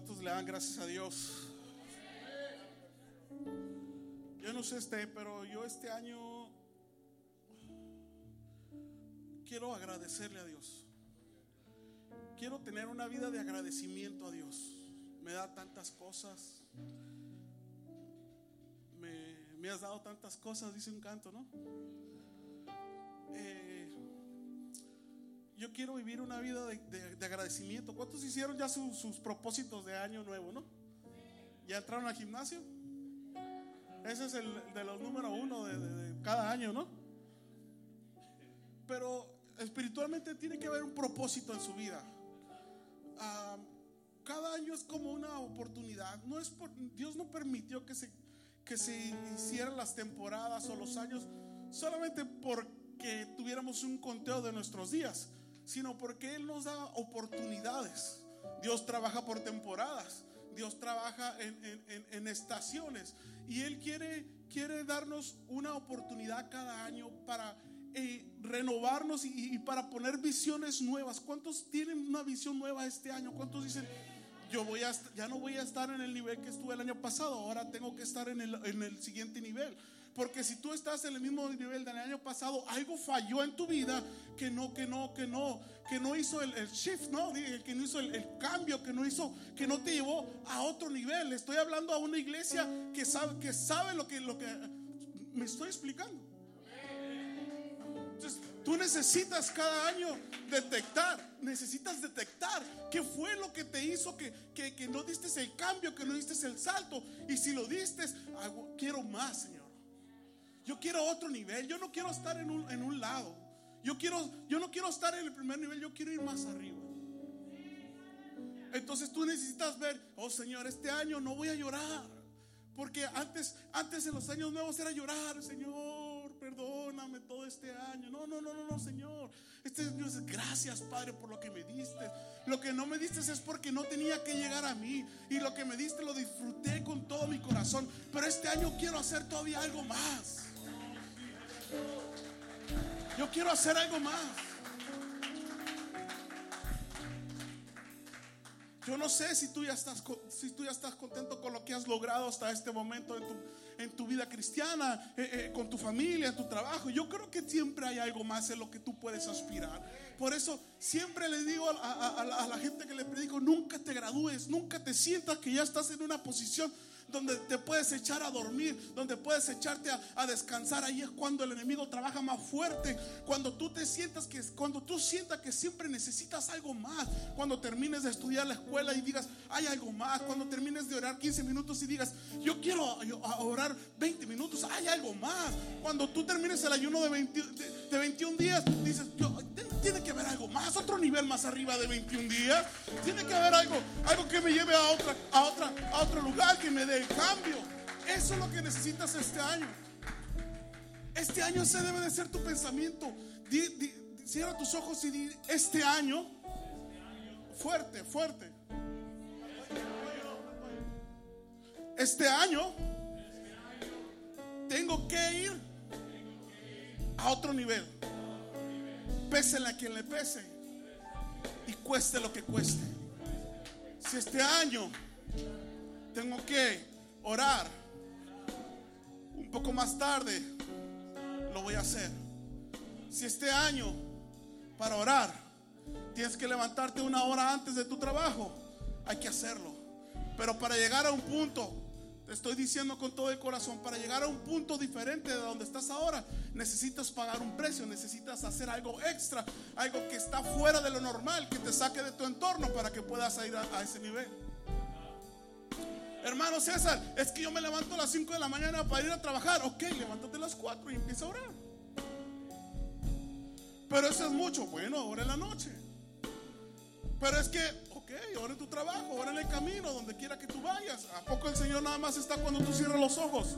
¿Cuántos le dan gracias a Dios? Yo no sé este, pero yo este año quiero agradecerle a Dios. Quiero tener una vida de agradecimiento a Dios. Me da tantas cosas. Me, has dado tantas cosas, dice un canto, ¿no? Eh, yo quiero vivir una vida de, agradecimiento. ¿Cuántos hicieron ya sus propósitos de año nuevo, no? ¿Ya entraron al gimnasio? Ese es el de los número uno de, cada año, ¿no? Pero espiritualmente tiene que haber un propósito en su vida. Ah, cada año es como una oportunidad. No es Dios no permitió que se, que se hicieran las temporadas o los años solamente porque tuviéramos un conteo de nuestros días, sino porque Él nos da oportunidades. Dios trabaja por temporadas. Dios trabaja en, estaciones y Él quiere, quiere darnos una oportunidad cada año para eh, renovarnos y, para poner visiones nuevas. ¿Cuántos tienen una visión nueva este año? ¿Cuántos dicen, yo voy a, ya no voy a estar en el nivel que estuve el año pasado, ahora tengo que estar en el, en el siguiente nivel? Porque si tú estás en el mismo nivel del año pasado, algo falló en tu vida que no, que no, que no, que no hizo el, shift, ¿no? Que no hizo el, cambio, que no hizo, que no te llevó a otro nivel. Estoy hablando a una iglesia que sabe, que sabe lo que, lo que me estoy explicando. Entonces, tú necesitas cada año detectar, necesitas detectar qué fue lo que te hizo que, que, que no diste el cambio, que no diste el salto. Y si lo diste, quiero más, Señor. Yo quiero otro nivel. Yo no quiero estar en un, en un lado. Yo, quiero, yo no quiero estar en el primer nivel. Yo quiero ir más arriba. Entonces tú necesitas ver, oh Señor, este año no voy a llorar. Porque antes, antes en los años nuevos era llorar, Señor, perdóname todo este año. No, no, no, no, no, Señor. Este año es gracias, Padre, por lo que me diste. Lo que no me diste es porque no tenía que llegar a mí. Y lo que me diste lo disfruté con todo mi corazón. Pero este año quiero hacer todavía algo más. Yo quiero hacer algo más. Yo no sé si tú ya estás, si tú ya estás contento con lo que has logrado hasta este momento en tu, en tu vida cristiana, eh, eh, con tu familia, tu trabajo. Yo creo que siempre hay algo más en lo que tú puedes aspirar. Por eso siempre le digo a, a la gente que le predico, nunca te gradúes, nunca te sientas que ya estás en una posición donde te puedes echar a dormir, donde puedes echarte a, descansar. Ahí es cuando el enemigo trabaja más fuerte. Cuando tú te sientas que, cuando tú sientas que siempre necesitas algo más. Cuando termines de estudiar la escuela y digas, hay algo más. Cuando termines de orar 15 minutos y digas, yo quiero orar 20 minutos, hay algo más. Cuando tú termines el ayuno de, 21 días, dices, tiene que haber algo más, otro nivel más arriba de 21 días. Tiene que haber algo, algo que me lleve a otra, a otra, a otro lugar, que me dé cambio. Eso es lo que necesitas este año. Este año ese debe de ser tu pensamiento. cierra tus ojos y di, este año, fuerte, fuerte. Este año tengo que ir a otro nivel. Pese a quien le pese y cueste lo que cueste. Si este año tengo que orar. Un poco más tarde lo voy a hacer. Si este año para orar tienes que levantarte una hora antes de tu trabajo, hay que hacerlo. Pero para llegar a un punto, te estoy diciendo con todo el corazón, para llegar a un punto diferente de donde estás ahora, necesitas pagar un precio, necesitas hacer algo extra, algo que está fuera de lo normal, que te saque de tu entorno para que puedas ir a, a ese nivel. Hermano César, es que yo me levanto a las 5 de la mañana para ir a trabajar. Ok, levántate a las 4 y empieza a orar. Pero eso es mucho. Bueno, ahora en la noche. Pero es que, ok, ahora en tu trabajo, ahora en el camino, donde quiera que tú vayas. ¿A poco el Señor nada más está cuando tú cierras los ojos?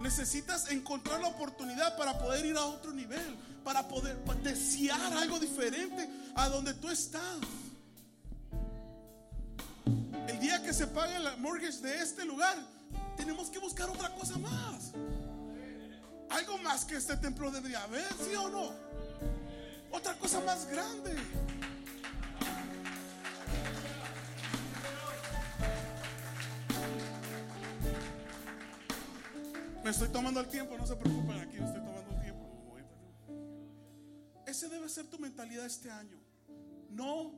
Necesitas encontrar la oportunidad para poder ir a otro nivel, para poder desear algo diferente a donde tú estás día que se pague la mortgage de este lugar, tenemos que buscar otra cosa más. Algo más que este templo debería haber, ¿sí o no? Otra cosa más grande. Me estoy tomando el tiempo, no se preocupen, aquí me estoy tomando el tiempo. Ese debe ser tu mentalidad este año. No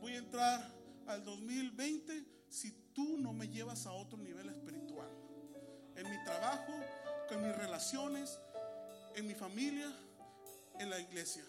voy a entrar al 2020 si tú no me llevas a otro nivel espiritual. En mi trabajo, en mis relaciones, en mi familia, en la iglesia.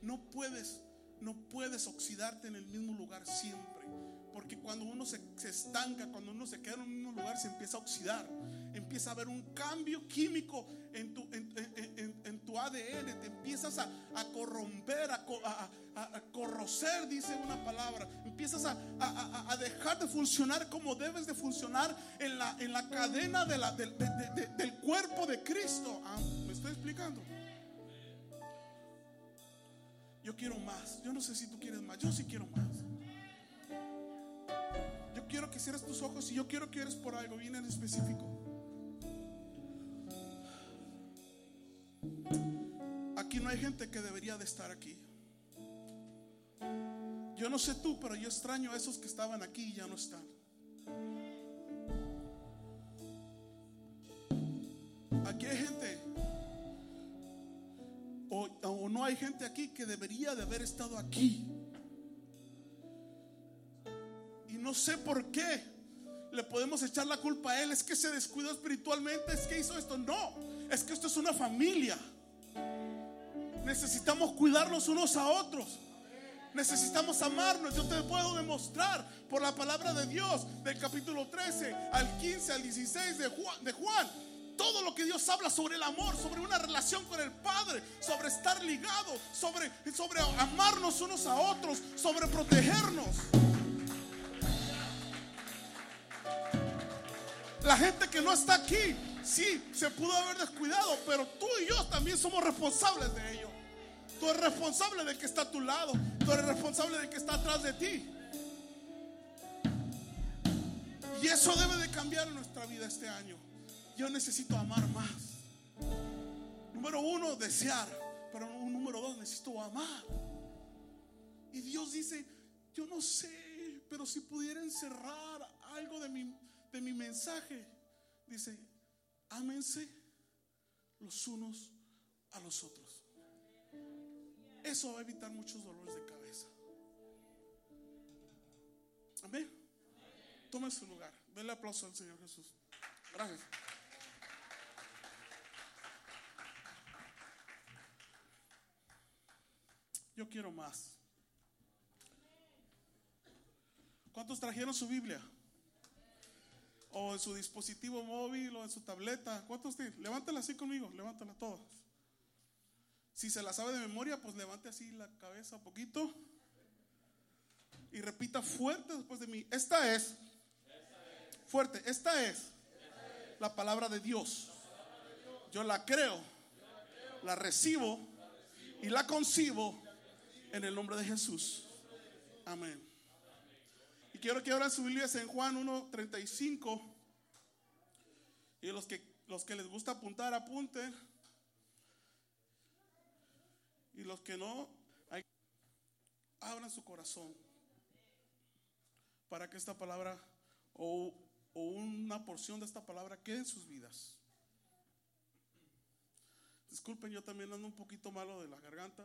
No puedes, no puedes oxidarte en el mismo lugar siempre. Porque cuando uno se, estanca, cuando uno se queda en un mismo lugar, se empieza a oxidar. Empieza a haber un cambio químico en tu, en, tu ADN. Te empiezas a, corromper, a, a, corrocer, dice una palabra. Empiezas a, dejar de funcionar como debes de funcionar en la, en la cadena de la, del cuerpo de Cristo. Ah, ¿Me estoy explicando? Yo quiero más. Yo no sé si tú quieres más. Yo sí quiero más quiero que cierres tus ojos y yo quiero que eres por algo bien en específico. Aquí no hay gente que debería de estar aquí. Yo no sé tú, pero yo extraño a esos que estaban aquí y ya no están. Aquí hay gente, o, no hay gente aquí que debería de haber estado aquí. no sé por qué le podemos echar la culpa a él. Es que se descuidó espiritualmente, es que hizo esto. No, es que esto es una familia. Necesitamos cuidarnos unos a otros. Necesitamos amarnos. Yo te puedo demostrar por la palabra de Dios del capítulo 13 al 15 al 16 de Juan. Todo lo que Dios habla sobre el amor, sobre una relación con el Padre, sobre estar ligado, sobre, sobre amarnos unos a otros, sobre protegernos. La gente que no está aquí, sí, se pudo haber descuidado, pero tú y yo también somos responsables de ello. Tú eres responsable de que está a tu lado, tú eres responsable de que está atrás de ti. Y eso debe de cambiar en nuestra vida este año. Yo necesito amar más. Número uno, desear. Pero número dos, necesito amar. Y Dios dice, yo no sé, pero si pudiera encerrar algo de mi de mi mensaje dice, ámense los unos a los otros. Eso va a evitar muchos dolores de cabeza. Amén. Tome su lugar. Denle aplauso al Señor Jesús. Gracias. Yo quiero más. ¿Cuántos trajeron su Biblia? o en su dispositivo móvil o en su tableta. ¿Cuántos tienen? Levántala así conmigo, levántala todos. Si se la sabe de memoria, pues levante así la cabeza un poquito y repita fuerte después de mí. Esta es, fuerte, esta es la palabra de Dios. Yo la creo, la recibo y la concibo en el nombre de Jesús. Amén. Y quiero que ahora su Biblia en Juan 1.35. Y los que, los que les gusta apuntar, apunten. Y los que no, abran su corazón para que esta palabra o, o una porción de esta palabra quede en sus vidas. Disculpen, yo también ando un poquito malo de la garganta.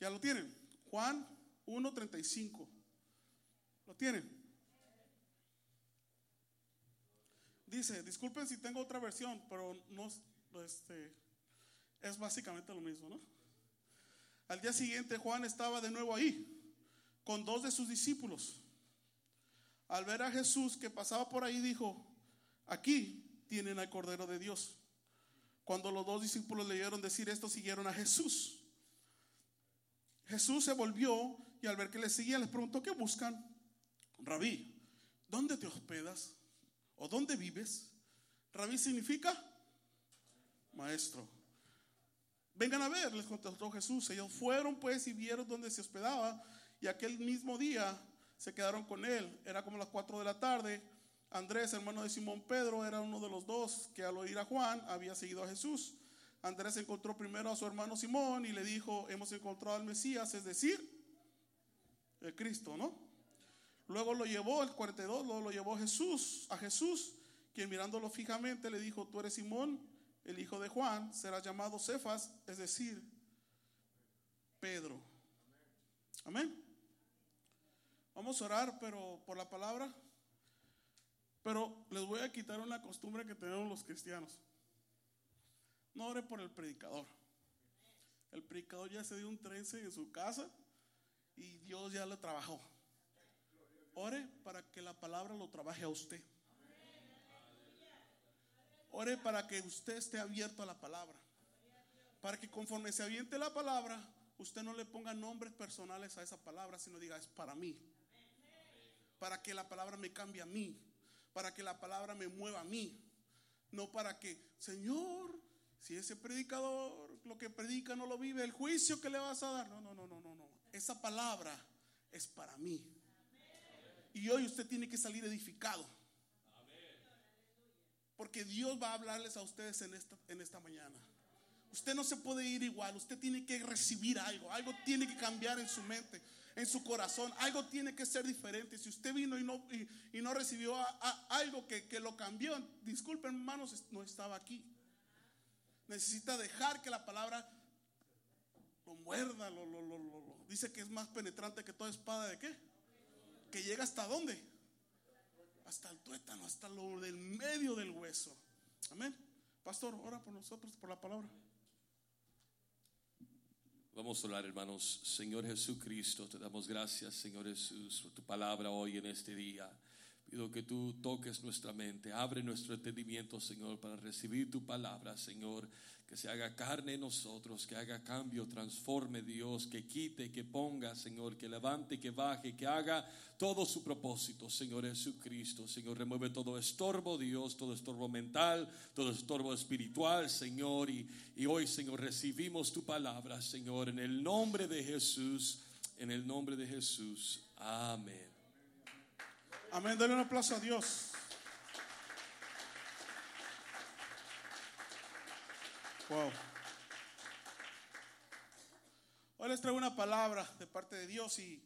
¿Ya lo tienen? Juan 1.35. ¿Lo tienen? Dice, disculpen si tengo otra versión, pero no, este, es básicamente lo mismo, ¿no? Al día siguiente Juan estaba de nuevo ahí, con dos de sus discípulos. Al ver a Jesús que pasaba por ahí, dijo, aquí tienen al Cordero de Dios. Cuando los dos discípulos leyeron decir esto, siguieron a Jesús. Jesús se volvió y al ver que le seguían les preguntó, ¿qué buscan? Rabí, ¿dónde te hospedas? ¿O dónde vives? Rabí significa maestro. Vengan a ver, les contestó Jesús. Ellos fueron pues y vieron dónde se hospedaba y aquel mismo día se quedaron con él. Era como las 4 de la tarde. Andrés, hermano de Simón Pedro, era uno de los dos que al oír a Juan había seguido a Jesús. Andrés encontró primero a su hermano Simón y le dijo, hemos encontrado al Mesías, es decir, el Cristo, ¿no? Luego lo llevó, el 42, luego lo llevó Jesús, a Jesús quien mirándolo fijamente le dijo, tú eres Simón, el hijo de Juan, será llamado Cefas, es decir, Pedro. Amén. Vamos a orar, pero por la palabra. Pero les voy a quitar una costumbre que tenemos los cristianos. No ore por el predicador. El predicador ya se dio un trence en su casa y Dios ya lo trabajó. Ore para que la palabra lo trabaje a usted. Ore para que usted esté abierto a la palabra. Para que conforme se aviente la palabra, usted no le ponga nombres personales a esa palabra, sino diga, es para mí. Para que la palabra me cambie a mí. Para que la palabra me mueva a mí. No para que, Señor, si ese predicador lo que predica no lo vive, el juicio que le vas a dar. No, no, no, no, no, no. Esa palabra es para mí. Y hoy usted tiene que salir edificado. Porque Dios va a hablarles a ustedes en esta, en esta mañana. Usted no se puede ir igual, usted tiene que recibir algo, algo tiene que cambiar en su mente, en su corazón, algo tiene que ser diferente. Si usted vino y no, y, no recibió algo que, que, lo cambió, disculpen hermanos, no estaba aquí. Necesita dejar que la palabra lo muerda, lo, lo, lo, lo, dice que es más penetrante que toda espada de qué? Que llega hasta dónde? Hasta el tuétano, hasta lo del medio del hueso. Amén. Pastor, ora por nosotros, por la palabra. Vamos a orar, hermanos. Señor Jesucristo, te damos gracias, Señor Jesús, por tu palabra hoy en este día. Pido que tú toques nuestra mente, abre nuestro entendimiento, Señor, para recibir tu palabra, Señor que se haga carne en nosotros, que haga cambio, transforme Dios, que quite, que ponga, Señor, que levante, que baje, que haga todo su propósito, Señor Jesucristo. Señor, remueve todo estorbo, Dios, todo estorbo mental, todo estorbo espiritual, Señor. Y, y hoy, Señor, recibimos tu palabra, Señor, en el nombre de Jesús, en el nombre de Jesús. Amén. Amén. Dale un aplauso a Dios. Wow. Hoy les traigo una palabra de parte de Dios y,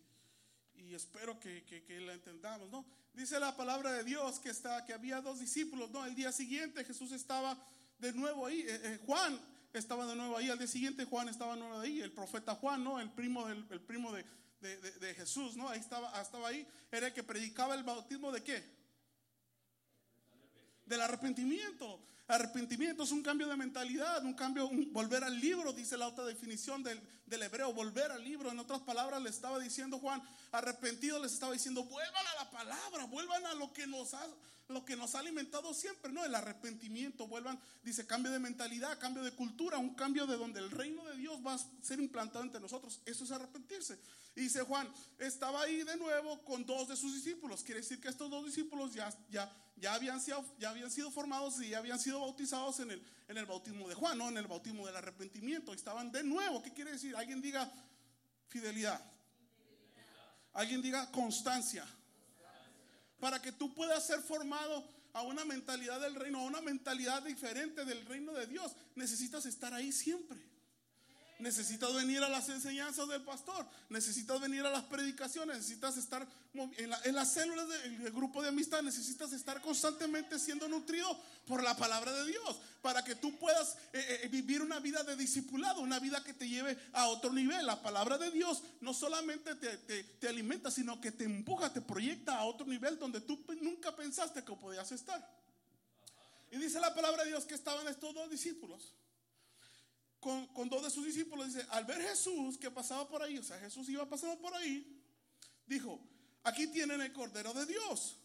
y espero que, que, la entendamos, ¿no? Dice la palabra de Dios que, está, que había dos discípulos, ¿no? El día siguiente Jesús estaba de nuevo ahí, eh, eh, Juan estaba de nuevo ahí, al día siguiente Juan estaba de nuevo ahí, el profeta Juan, ¿no? El primo, del, el primo de, de, de, Jesús, ¿no? Ahí estaba, estaba ahí, era el que predicaba el bautismo de qué? Del arrepentimiento. Arrepentimiento es un cambio de mentalidad, un cambio, volver al libro, dice la otra definición del, del, hebreo, volver al libro. En otras palabras, le estaba diciendo Juan, arrepentido les estaba diciendo, vuelvan a la palabra, vuelvan a lo que nos ha, lo que nos ha alimentado siempre, ¿no? El arrepentimiento, vuelvan, dice, cambio de mentalidad, cambio de cultura, un cambio de donde el reino de Dios va a ser implantado entre nosotros. Eso es arrepentirse. Y dice Juan, estaba ahí de nuevo con dos de sus discípulos. Quiere decir que estos dos discípulos ya, ya ya habían sido, ya habían sido formados y ya habían sido bautizados en el, en el bautismo de Juan, ¿no? En el bautismo del arrepentimiento. Estaban de nuevo. ¿Qué quiere decir? Alguien diga fidelidad. Alguien diga constancia. Para que tú puedas ser formado a una mentalidad del reino, a una mentalidad diferente del reino de Dios, necesitas estar ahí siempre. Necesitas venir a las enseñanzas del pastor, necesitas venir a las predicaciones, necesitas estar en, las células del grupo de amistad, necesitas estar constantemente siendo nutrido por la palabra de Dios, para que tú puedas eh, eh, vivir una vida de discipulado, una vida que te lleve a otro nivel. La palabra de Dios no solamente te, te alimenta, sino que te empuja, te proyecta a otro nivel donde tú nunca pensaste que podías estar. Y dice la palabra de Dios que estaban estos dos discípulos con, dos de sus discípulos, dice, al ver Jesús que pasaba por ahí, o sea, Jesús iba pasando por ahí, dijo, aquí tienen el Cordero de Dios.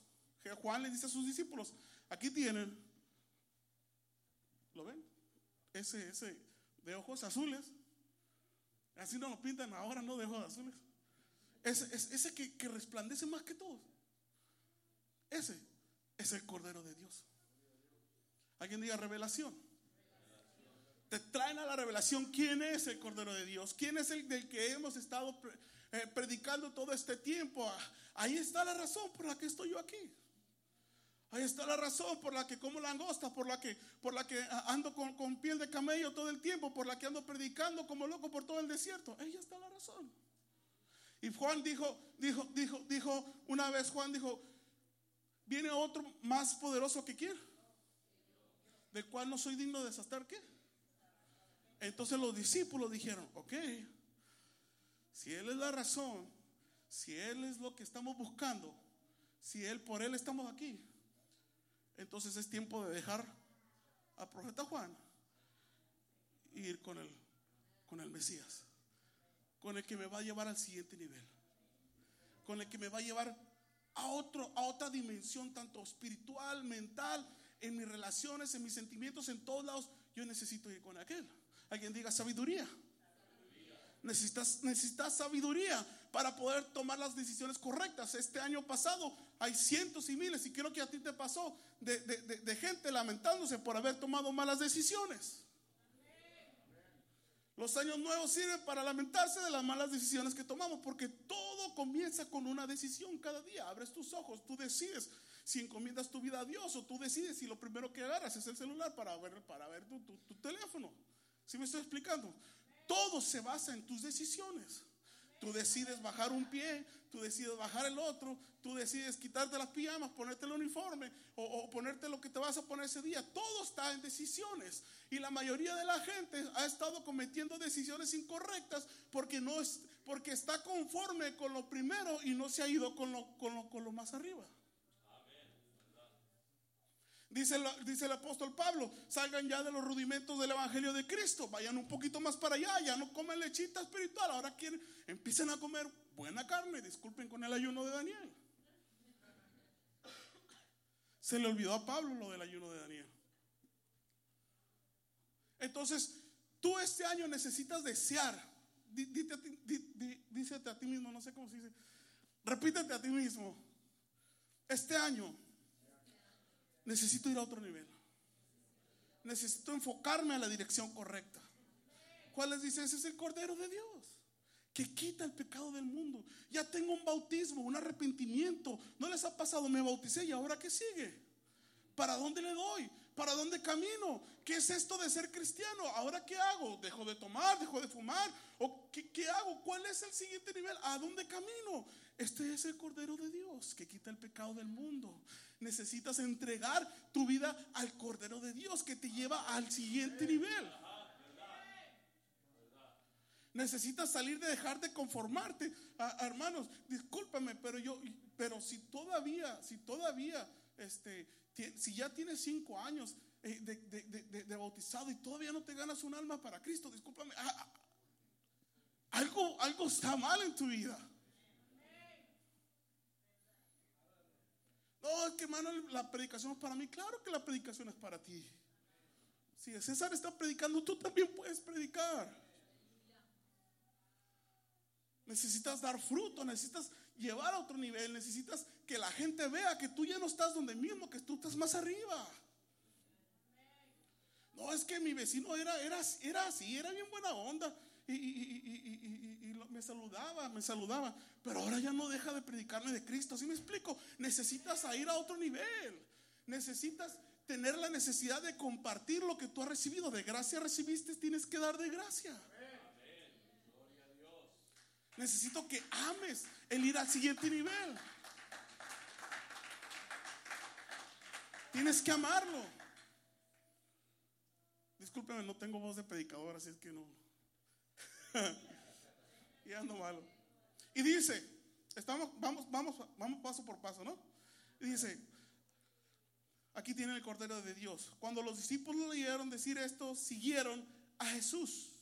Juan le dice a sus discípulos, aquí tienen, ¿lo ven? Ese, ese de ojos azules. Así no lo pintan ahora, ¿no? De ojos azules. Ese, ese que, que resplandece más que todos. Ese es el Cordero de Dios. Alguien diga revelación te traen a la revelación quién es el Cordero de Dios, quién es el del que hemos estado eh, predicando todo este tiempo. Ah, ahí está la razón por la que estoy yo aquí. Ahí está la razón por la que como langosta, por la que, por la que ah, ando con, piel de camello todo el tiempo, por la que ando predicando como loco por todo el desierto. Ahí está la razón. Y Juan dijo, dijo, dijo, dijo, una vez Juan dijo, viene otro más poderoso que quién del cual no soy digno de desatar qué. Entonces los discípulos dijeron, ok, si Él es la razón, si Él es lo que estamos buscando, si Él por Él estamos aquí, entonces es tiempo de dejar al profeta Juan e ir con el, con el Mesías, con el que me va a llevar al siguiente nivel, con el que me va a llevar a, otro, a otra dimensión, tanto espiritual, mental, en mis relaciones, en mis sentimientos, en todos lados. Yo necesito ir con aquel. Alguien diga sabiduría. Necesitas, necesitas sabiduría para poder tomar las decisiones correctas. Este año pasado hay cientos y miles, y creo que a ti te pasó, de, de gente lamentándose por haber tomado malas decisiones. Los años nuevos sirven para lamentarse de las malas decisiones que tomamos, porque todo comienza con una decisión cada día. Abres tus ojos, tú decides si encomiendas tu vida a Dios o tú decides si lo primero que agarras es el celular para ver, para ver tu, tu teléfono. ¿Sí me estoy explicando? Todo se basa en tus decisiones. Tú decides bajar un pie, tú decides bajar el otro, tú decides quitarte las pijamas, ponerte el uniforme o, ponerte lo que te vas a poner ese día. Todo está en decisiones. Y la mayoría de la gente ha estado cometiendo decisiones incorrectas porque, no es, porque está conforme con lo primero y no se ha ido con lo, con lo, con lo más arriba. Dice, dice, el apóstol Pablo, salgan ya de los rudimentos del Evangelio de Cristo, vayan un poquito más para allá, ya no comen lechita espiritual, ahora quieren, empiecen a comer buena carne, disculpen con el ayuno de Daniel. Se le olvidó a Pablo lo del ayuno de Daniel. Entonces, tú este año necesitas desear, dícete a ti mismo, no sé cómo se dice, repítete a ti mismo, este año necesito ir a otro nivel. Necesito enfocarme a la dirección correcta. ¿Cuál les dice? Ese es el Cordero de Dios que quita el pecado del mundo. Ya tengo un bautismo, un arrepentimiento. ¿No les ha pasado? Me bauticé y ahora qué sigue? ¿Para dónde le doy? ¿Para dónde camino? ¿Qué es esto de ser cristiano? ¿Ahora qué hago? ¿Dejo de tomar? ¿Dejo de fumar? ¿O qué, qué hago? ¿Cuál es el siguiente nivel? ¿A dónde camino? Este es el Cordero de Dios que quita el pecado del mundo necesitas entregar tu vida al Cordero de Dios que te lleva al siguiente nivel. Necesitas salir de dejar de conformarte. Ah, hermanos, discúlpame, pero yo, pero si todavía, si todavía, este, si ya tienes cinco años eh, de, bautizado y todavía no te ganas un alma para Cristo, discúlpame, ah, ah, algo, algo está mal en tu vida. No, es que hermano, la predicación es para mí. Claro que la predicación es para ti. Si César está predicando, tú también puedes predicar. Necesitas dar fruto, necesitas llevar a otro nivel, necesitas que la gente vea que tú ya no estás donde mismo, que tú estás más arriba. No, es que mi vecino era, era, era así, era bien buena onda y, me saludaba, me saludaba, pero ahora ya no deja de predicarme de Cristo. ¿Sí me explico? Necesitas ir a otro nivel. Necesitas tener la necesidad de compartir lo que tú has recibido. De gracia recibiste, tienes que dar de gracia. Necesito que ames el ir al siguiente nivel. Tienes que amarlo. Discúlpeme, no tengo voz de predicador, así es que no. y ando malo. Y dice, estamos, vamos, vamos, vamos paso por paso, ¿no? Y dice, aquí tiene el Cordero de Dios. Cuando los discípulos leyeron decir esto, siguieron a Jesús.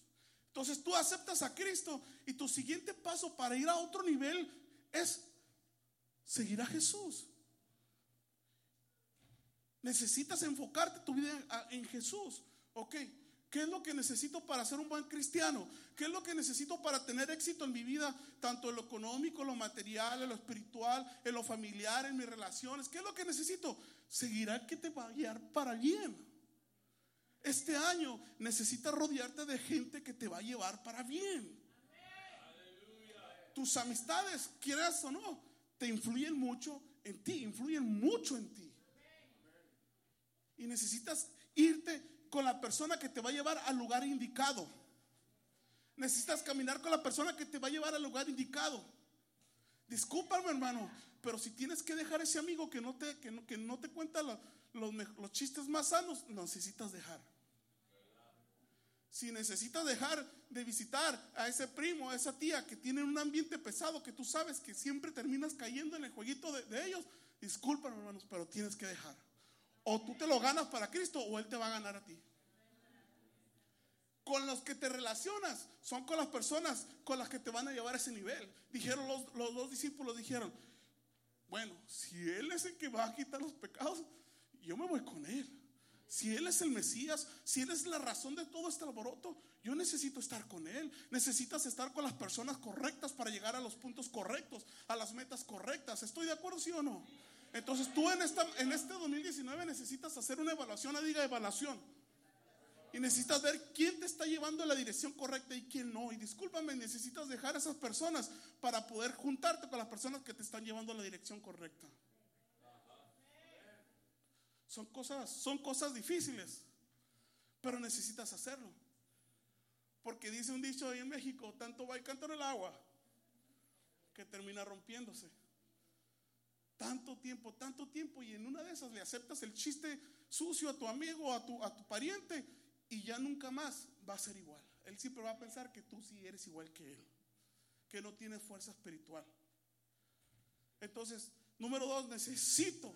Entonces tú aceptas a Cristo y tu siguiente paso para ir a otro nivel es seguir a Jesús. Necesitas enfocarte tu vida en Jesús. Ok, ¿Qué es lo que necesito para ser un buen cristiano? ¿Qué es lo que necesito para tener éxito en mi vida, tanto en lo económico, en lo material, en lo espiritual, en lo familiar, en mis relaciones? ¿Qué es lo que necesito? Seguirá que te va a guiar para bien. Este año necesitas rodearte de gente que te va a llevar para bien. Tus amistades, quieras o no, te influyen mucho en ti, influyen mucho en ti. Y necesitas irte con la persona que te va a llevar al lugar indicado. Necesitas caminar con la persona que te va a llevar al lugar indicado. Discúlpame, hermano, pero si tienes que dejar ese amigo que no te, que no, que no te cuenta los, los, los chistes más sanos, necesitas dejar. Si necesitas dejar de visitar a ese primo, a esa tía que tienen un ambiente pesado, que tú sabes que siempre terminas cayendo en el jueguito de, de ellos, discúlpame, hermanos, pero tienes que dejar. O tú te lo ganas para Cristo o Él te va a ganar a ti. Con los que te relacionas son con las personas con las que te van a llevar a ese nivel. Dijeron los, los dos discípulos, dijeron, bueno, si Él es el que va a quitar los pecados, yo me voy con Él. Si Él es el Mesías, si Él es la razón de todo este alboroto, yo necesito estar con Él. Necesitas estar con las personas correctas para llegar a los puntos correctos, a las metas correctas. ¿Estoy de acuerdo, sí o no? Entonces tú en, esta, en este 2019 necesitas hacer una evaluación, diga evaluación. Y necesitas ver quién te está llevando a la dirección correcta y quién no. Y discúlpame, necesitas dejar a esas personas para poder juntarte con las personas que te están llevando a la dirección correcta. Son cosas, son cosas difíciles, pero necesitas hacerlo. Porque dice un dicho ahí en México, tanto va el canto en el agua que termina rompiéndose. Tanto tiempo, tanto tiempo y en una de esas le aceptas el chiste sucio a tu amigo, a tu, a tu pariente y ya nunca más va a ser igual. Él siempre va a pensar que tú sí eres igual que él, que no tienes fuerza espiritual. Entonces, número dos, necesito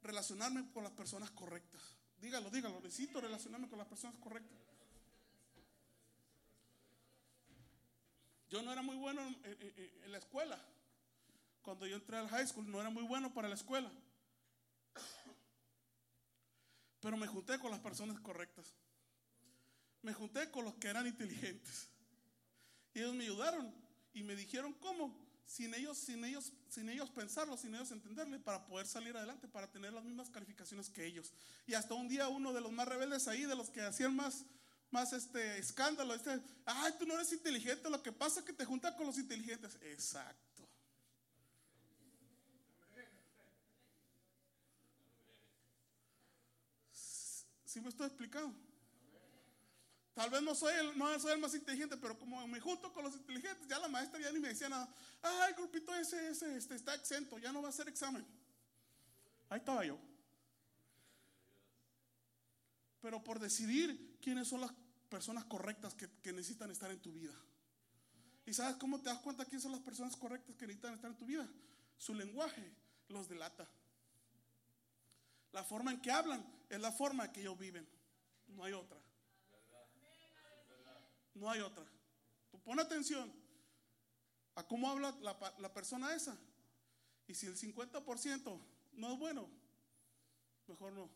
relacionarme con las personas correctas. Dígalo, dígalo, necesito relacionarme con las personas correctas. Yo no era muy bueno en, en, la escuela. Cuando yo entré al high school no era muy bueno para la escuela. Pero me junté con las personas correctas. Me junté con los que eran inteligentes. Y ellos me ayudaron y me dijeron cómo sin ellos, sin ellos, sin ellos pensarlo, sin ellos entenderle, para poder salir adelante, para tener las mismas calificaciones que ellos. Y hasta un día uno de los más rebeldes ahí, de los que hacían más, más este escándalo, este, ay, tú no eres inteligente, lo que pasa es que te juntas con los inteligentes. Exacto. ¿Sí me estoy explicando? Tal vez no soy, el, no soy el más inteligente, pero como me junto con los inteligentes, ya la maestra ya ni me decía nada. Ah, el grupito ese, ese este, está exento, ya no va a hacer examen. Ahí estaba yo. Pero por decidir quiénes son las personas correctas que, que necesitan estar en tu vida. ¿Y sabes cómo te das cuenta quiénes son las personas correctas que necesitan estar en tu vida? Su lenguaje los delata. La forma en que hablan es la forma en que ellos viven. No hay otra. No hay otra. Tú pon atención a cómo habla la, persona esa. Y si el 50% no es bueno, mejor no.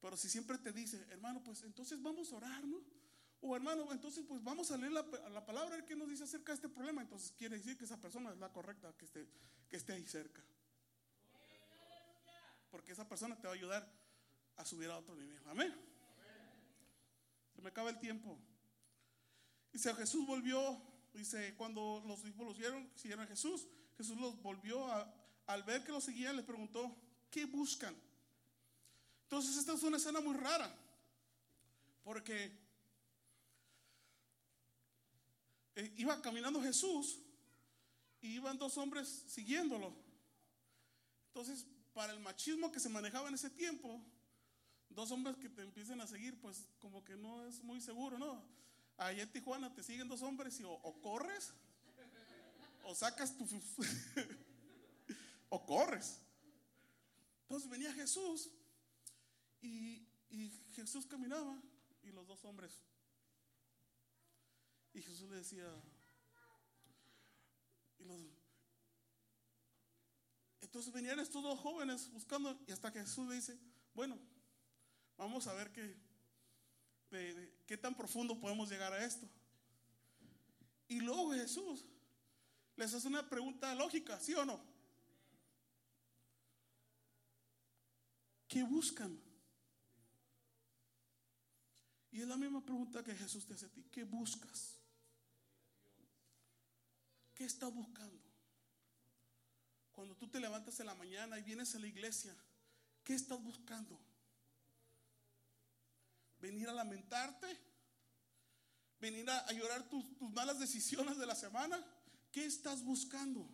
Pero si siempre te dice, hermano, pues entonces vamos a orar, ¿no? O hermano, entonces pues vamos a leer la, la palabra que nos dice acerca de este problema. Entonces quiere decir que esa persona es la correcta, que esté, que esté ahí cerca. Porque esa persona te va a ayudar a subir a otro nivel. Amén. Se me acaba el tiempo. Dice, Jesús volvió, dice, cuando los discípulos vieron, siguieron a Jesús, Jesús los volvió a, al ver que los seguían, les preguntó, ¿qué buscan? Entonces esta es una escena muy rara, porque eh, iba caminando Jesús y iban dos hombres siguiéndolo. Entonces, para el machismo que se manejaba en ese tiempo, dos hombres que te empiecen a seguir, pues como que no es muy seguro, ¿no? Ahí en Tijuana te siguen dos hombres y o, corres o sacas tu... o corres. Entonces venía Jesús y, y, Jesús caminaba y los dos hombres. Y Jesús le decía... Y los, entonces venían estos dos jóvenes buscando y hasta que Jesús le dice, bueno, vamos a ver qué, de, qué tan profundo podemos llegar a esto. Y luego Jesús les hace una pregunta lógica, ¿sí o no? ¿Qué buscan? Y es la misma pregunta que Jesús te hace a ti. ¿Qué buscas? ¿Qué estás buscando? Cuando tú te levantas en la mañana y vienes a la iglesia, ¿qué estás buscando? Venir a lamentarte, venir a, llorar tus, malas decisiones de la semana. ¿Qué estás buscando?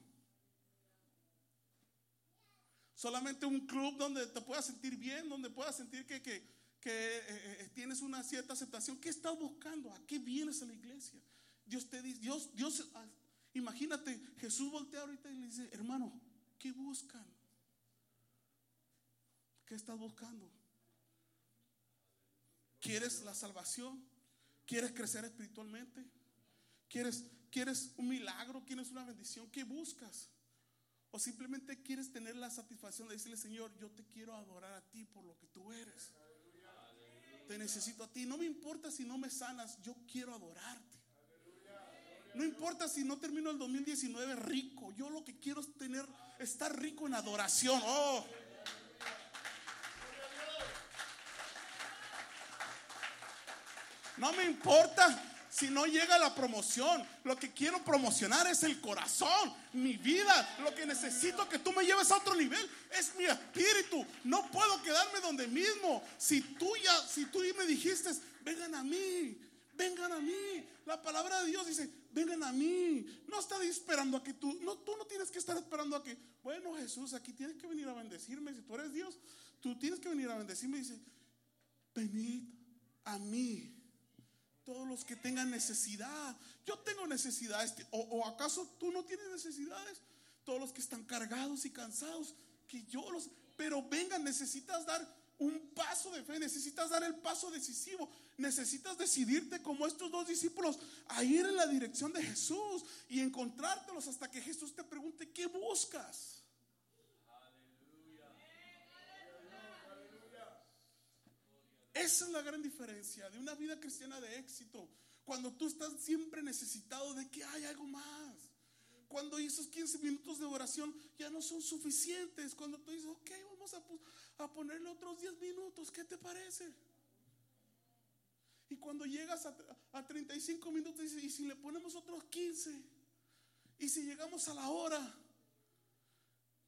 Solamente un club donde te puedas sentir bien, donde puedas sentir que, que, que eh, eh, tienes una cierta aceptación. ¿Qué estás buscando? ¿A qué vienes a la iglesia? Dios te dice, Dios, Dios, ah, imagínate, Jesús voltea ahorita y le dice, hermano, ¿qué buscan? ¿Qué estás buscando? ¿Quieres la salvación? ¿Quieres crecer espiritualmente? ¿Quieres, ¿Quieres un milagro? ¿Quieres una bendición? ¿Qué buscas? O simplemente quieres tener la satisfacción de decirle, Señor, yo te quiero adorar a ti por lo que tú eres. Te necesito a ti. No me importa si no me sanas, yo quiero adorarte. No importa si no termino el 2019 rico. Yo lo que quiero es tener, estar rico en adoración. Oh. No me importa si no llega la promoción. Lo que quiero promocionar es el corazón, mi vida. Lo que necesito que tú me lleves a otro nivel es mi espíritu. No puedo quedarme donde mismo. Si tú ya, si tú me dijiste, vengan a mí, vengan a mí. La palabra de Dios dice, vengan a mí. No está esperando a que tú, no, tú no tienes que estar esperando a que, bueno Jesús, aquí tienes que venir a bendecirme. Si tú eres Dios, tú tienes que venir a bendecirme. Dice, venid a mí todos los que tengan necesidad. Yo tengo necesidades. ¿O, acaso tú no tienes necesidades? Todos los que están cargados y cansados, que yo los... Pero vengan, necesitas dar un paso de fe, necesitas dar el paso decisivo, necesitas decidirte como estos dos discípulos a ir en la dirección de Jesús y encontrártelos hasta que Jesús te pregunte, ¿qué buscas? Esa es la gran diferencia de una vida cristiana de éxito. Cuando tú estás siempre necesitado de que hay algo más. Cuando esos 15 minutos de oración ya no son suficientes. Cuando tú dices, ok, vamos a, ponerle otros 10 minutos. ¿Qué te parece? Y cuando llegas a, a 35 minutos, dices, ¿y si le ponemos otros 15? ¿Y si llegamos a la hora?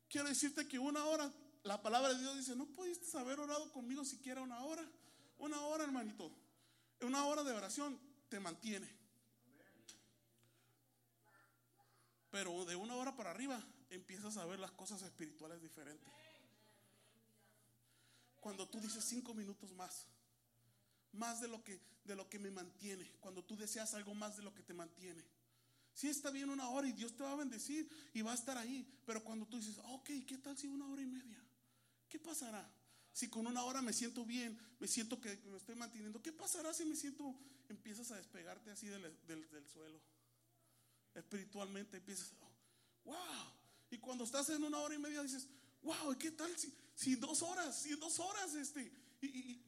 Quiero decirte que una hora, la palabra de Dios dice, no pudiste haber orado conmigo siquiera una hora. Una hora, hermanito. Una hora de oración te mantiene. Pero de una hora para arriba empiezas a ver las cosas espirituales diferentes. Cuando tú dices cinco minutos más, más de lo que de lo que me mantiene, cuando tú deseas algo más de lo que te mantiene. Si está bien una hora y Dios te va a bendecir y va a estar ahí, pero cuando tú dices, ok, ¿qué tal si una hora y media? ¿Qué pasará? Si con una hora me siento bien, me siento que me estoy manteniendo, ¿qué pasará si me siento, empiezas a despegarte así del, suelo? Espiritualmente empiezas, wow. Y cuando estás en una hora y media dices, wow, ¿qué tal si dos horas, si dos horas este, y,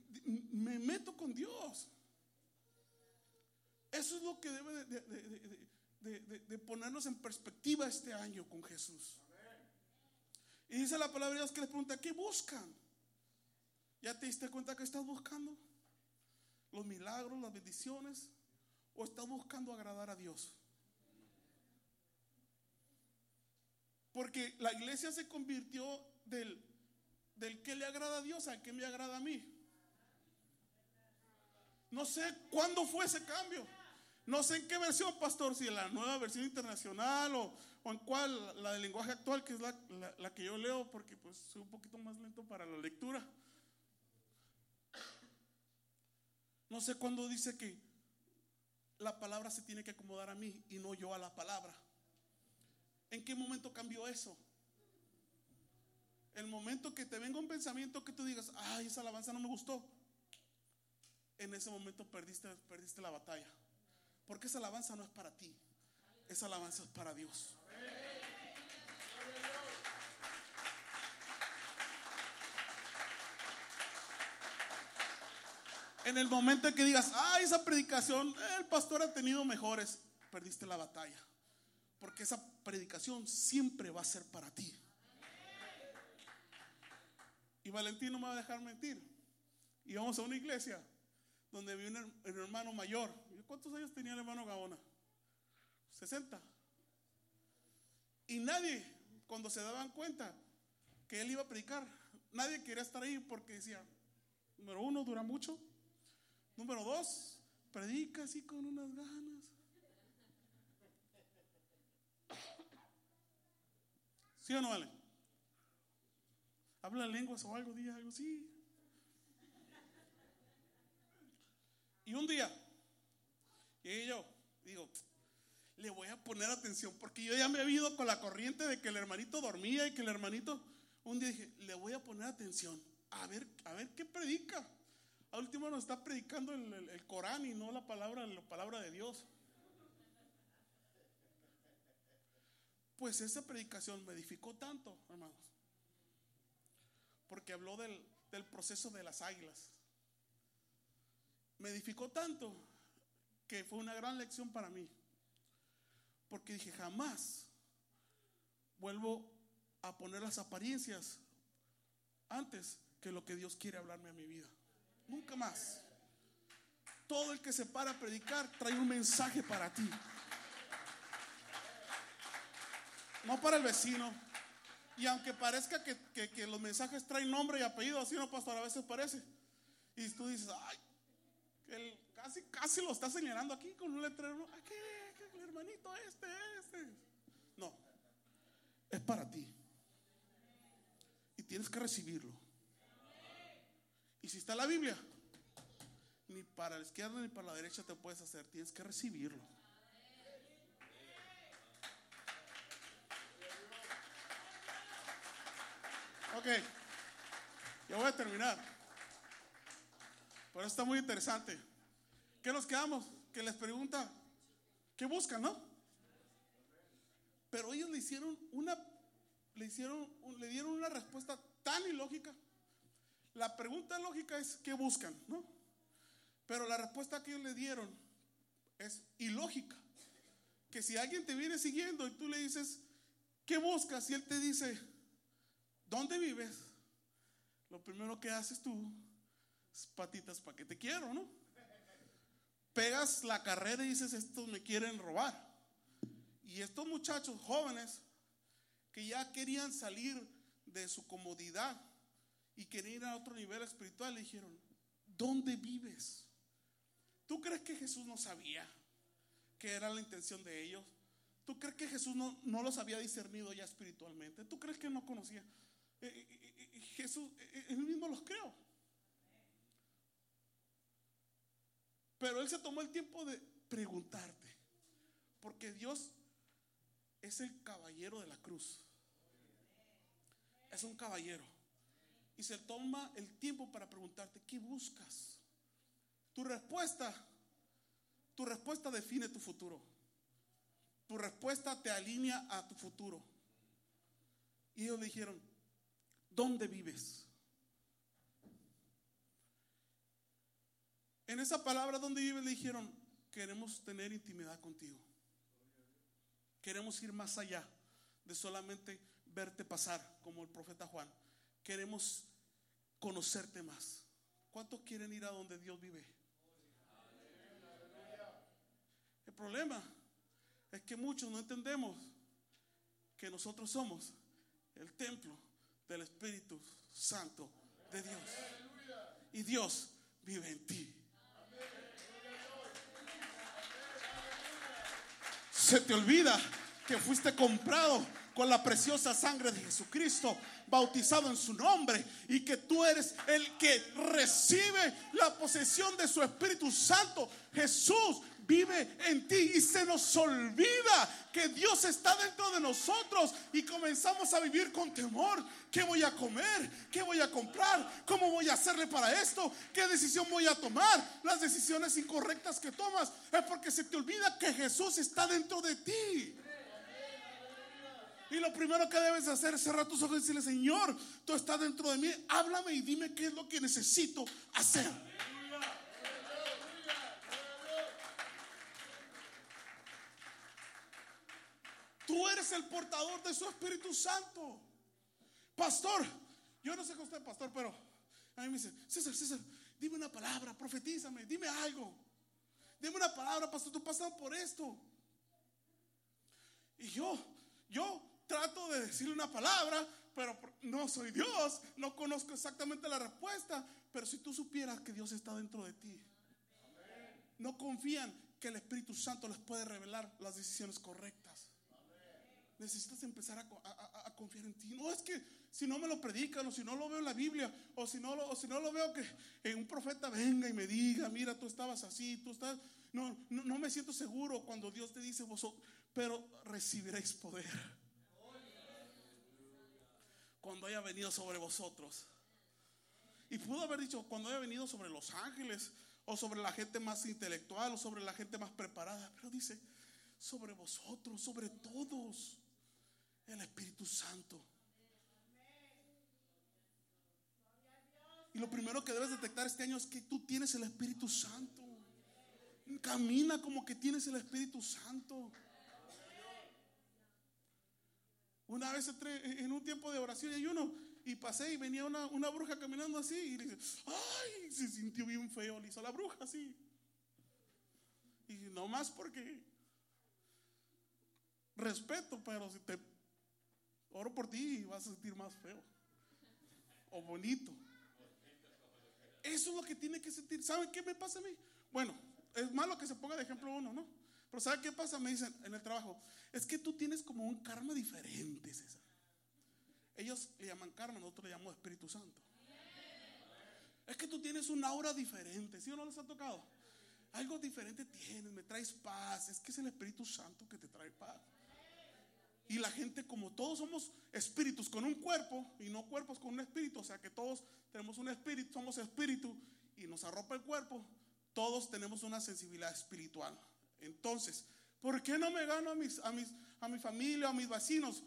me meto con Dios? Eso es lo que debe de, de, ponernos en perspectiva este año con Jesús. Y dice la palabra de Dios que les pregunta, ¿qué buscan? ¿Ya te diste cuenta que estás buscando? ¿Los milagros, las bendiciones? ¿O estás buscando agradar a Dios? Porque la iglesia se convirtió del, del que le agrada a Dios al que me agrada a mí. No sé cuándo fue ese cambio. No sé en qué versión, pastor, si en la nueva versión internacional o, en cuál, la del lenguaje actual, que es la, la, que yo leo, porque pues soy un poquito más lento para la lectura. No sé cuándo dice que la palabra se tiene que acomodar a mí y no yo a la palabra. ¿En qué momento cambió eso? El momento que te venga un pensamiento que tú digas, ay, esa alabanza no me gustó. En ese momento perdiste, perdiste la batalla. Porque esa alabanza no es para ti. Esa alabanza es para Dios. En el momento en que digas, ah, esa predicación, el pastor ha tenido mejores, perdiste la batalla. Porque esa predicación siempre va a ser para ti. Y Valentín no me va a dejar mentir. Y a una iglesia donde viene el hermano mayor. ¿Cuántos años tenía el hermano Gaona? 60. Y nadie, cuando se daban cuenta que él iba a predicar, nadie quería estar ahí porque decía, número uno, dura mucho. Número dos, predica así con unas ganas. ¿Sí o no vale? habla lenguas o algo, diga algo, sí. Y un día, y yo digo, le voy a poner atención, porque yo ya me he ido con la corriente de que el hermanito dormía y que el hermanito, un día dije, le voy a poner atención, a ver, a ver qué predica. Al último nos está predicando el, Corán y no la palabra, la palabra de Dios. Pues esa predicación me edificó tanto, hermanos, porque habló del, del proceso de las águilas. Me edificó tanto que fue una gran lección para mí. Porque dije, jamás vuelvo a poner las apariencias antes que lo que Dios quiere hablarme a mi vida. Nunca más. Todo el que se para a predicar trae un mensaje para ti. No para el vecino. Y aunque parezca que, los mensajes traen nombre y apellido, así no, pastor, a veces parece. Y tú dices, ay, el, casi, casi lo está señalando aquí con un letrero. Aquí hermanito este, este. No, es para ti. Y tienes que recibirlo. Y si está la Biblia, ni para la izquierda ni para la derecha te puedes hacer, tienes que recibirlo. Ok, ya voy a terminar. Pero está muy interesante. ¿Qué nos quedamos? Que les pregunta, ¿Qué buscan, no? Pero ellos le hicieron una, le hicieron, le dieron una respuesta tan ilógica. La pregunta lógica es ¿qué buscan, no? Pero la respuesta que ellos le dieron es ilógica. Que si alguien te viene siguiendo y tú le dices ¿qué buscas? Y él te dice ¿dónde vives? Lo primero que haces tú es patitas para que te quiero, ¿no? pegas la carrera y dices, estos me quieren robar. Y estos muchachos jóvenes que ya querían salir de su comodidad y querían ir a otro nivel espiritual, le dijeron, ¿dónde vives? ¿Tú crees que Jesús no sabía que era la intención de ellos? ¿Tú crees que Jesús no, no los había discernido ya espiritualmente? ¿Tú crees que no conocía? Eh, eh, eh, Jesús, él mismo los creó. Pero Él se tomó el tiempo de preguntarte. Porque Dios es el caballero de la cruz. Es un caballero. Y se toma el tiempo para preguntarte, ¿qué buscas? Tu respuesta, tu respuesta define tu futuro. Tu respuesta te alinea a tu futuro. Y ellos le dijeron, ¿dónde vives? En esa palabra donde vive le dijeron, queremos tener intimidad contigo. Queremos ir más allá de solamente verte pasar como el profeta Juan. Queremos conocerte más. ¿Cuántos quieren ir a donde Dios vive? El problema es que muchos no entendemos que nosotros somos el templo del Espíritu Santo de Dios. Y Dios vive en ti. Se te olvida que fuiste comprado con la preciosa sangre de Jesucristo, bautizado en su nombre, y que tú eres el que recibe la posesión de su Espíritu Santo. Jesús vive en ti y se nos olvida que Dios está dentro de nosotros y comenzamos a vivir con temor. ¿Qué voy a comer? ¿Qué voy a comprar? ¿Cómo voy a hacerle para esto? ¿Qué decisión voy a tomar? Las decisiones incorrectas que tomas es porque se te olvida que Jesús está dentro de ti. Y lo primero que debes hacer es cerrar tus ojos y decirle, Señor, tú estás dentro de mí, háblame y dime qué es lo que necesito hacer. Tú eres el portador de su Espíritu Santo. Pastor, yo no sé con usted, pastor, pero a mí me dice, César, César, dime una palabra, profetízame, dime algo. Dime una palabra, pastor, tú pasas por esto. Y yo, yo trato de decirle una palabra, pero no soy Dios, no conozco exactamente la respuesta, pero si tú supieras que Dios está dentro de ti, no confían que el Espíritu Santo les puede revelar las decisiones correctas. necesitas empezar a, confiar en ti. No es que si no me lo predican, o si no lo veo en la Biblia, o si no lo, veo que un profeta venga y me diga, mira, tú estabas así, tú estás. No, no, no me siento seguro cuando Dios te dice vosotros, pero recibiréis poder. Cuando haya venido sobre vosotros. Y pudo haber dicho cuando haya venido sobre los ángeles, o sobre la gente más intelectual, o sobre la gente más preparada. Pero dice, sobre vosotros, sobre todos el Espíritu Santo. Y lo primero que debes detectar este año es que tú tienes el Espíritu Santo. Camina como que tienes el Espíritu Santo. Una vez en un tiempo de oración y ayuno y pasé y venía una, una bruja caminando así y le dije, ay, se sintió bien feo, le hizo la bruja así. Y no más porque respeto, pero si te oro por ti vas a sentir más feo o bonito. Eso es lo que tiene que sentir. ¿Saben qué me pasa a mí? Bueno, es malo que se ponga de ejemplo uno, ¿no? Pero ¿sabe qué pasa? Me dicen en el trabajo, es que tú tienes como un karma diferente, César. Ellos le llaman karma, nosotros le llamamos Espíritu Santo. Es que tú tienes una aura diferente, ¿sí o no les ha tocado? Algo diferente tienes, me traes paz, es que es el Espíritu Santo que te trae paz. Y la gente, como todos somos espíritus con un cuerpo y no cuerpos con un espíritu, o sea que todos tenemos un espíritu, somos espíritu y nos arropa el cuerpo, todos tenemos una sensibilidad espiritual. Entonces, ¿por qué no me gano a, mis, a, mis, a mi familia, a mis vecinos?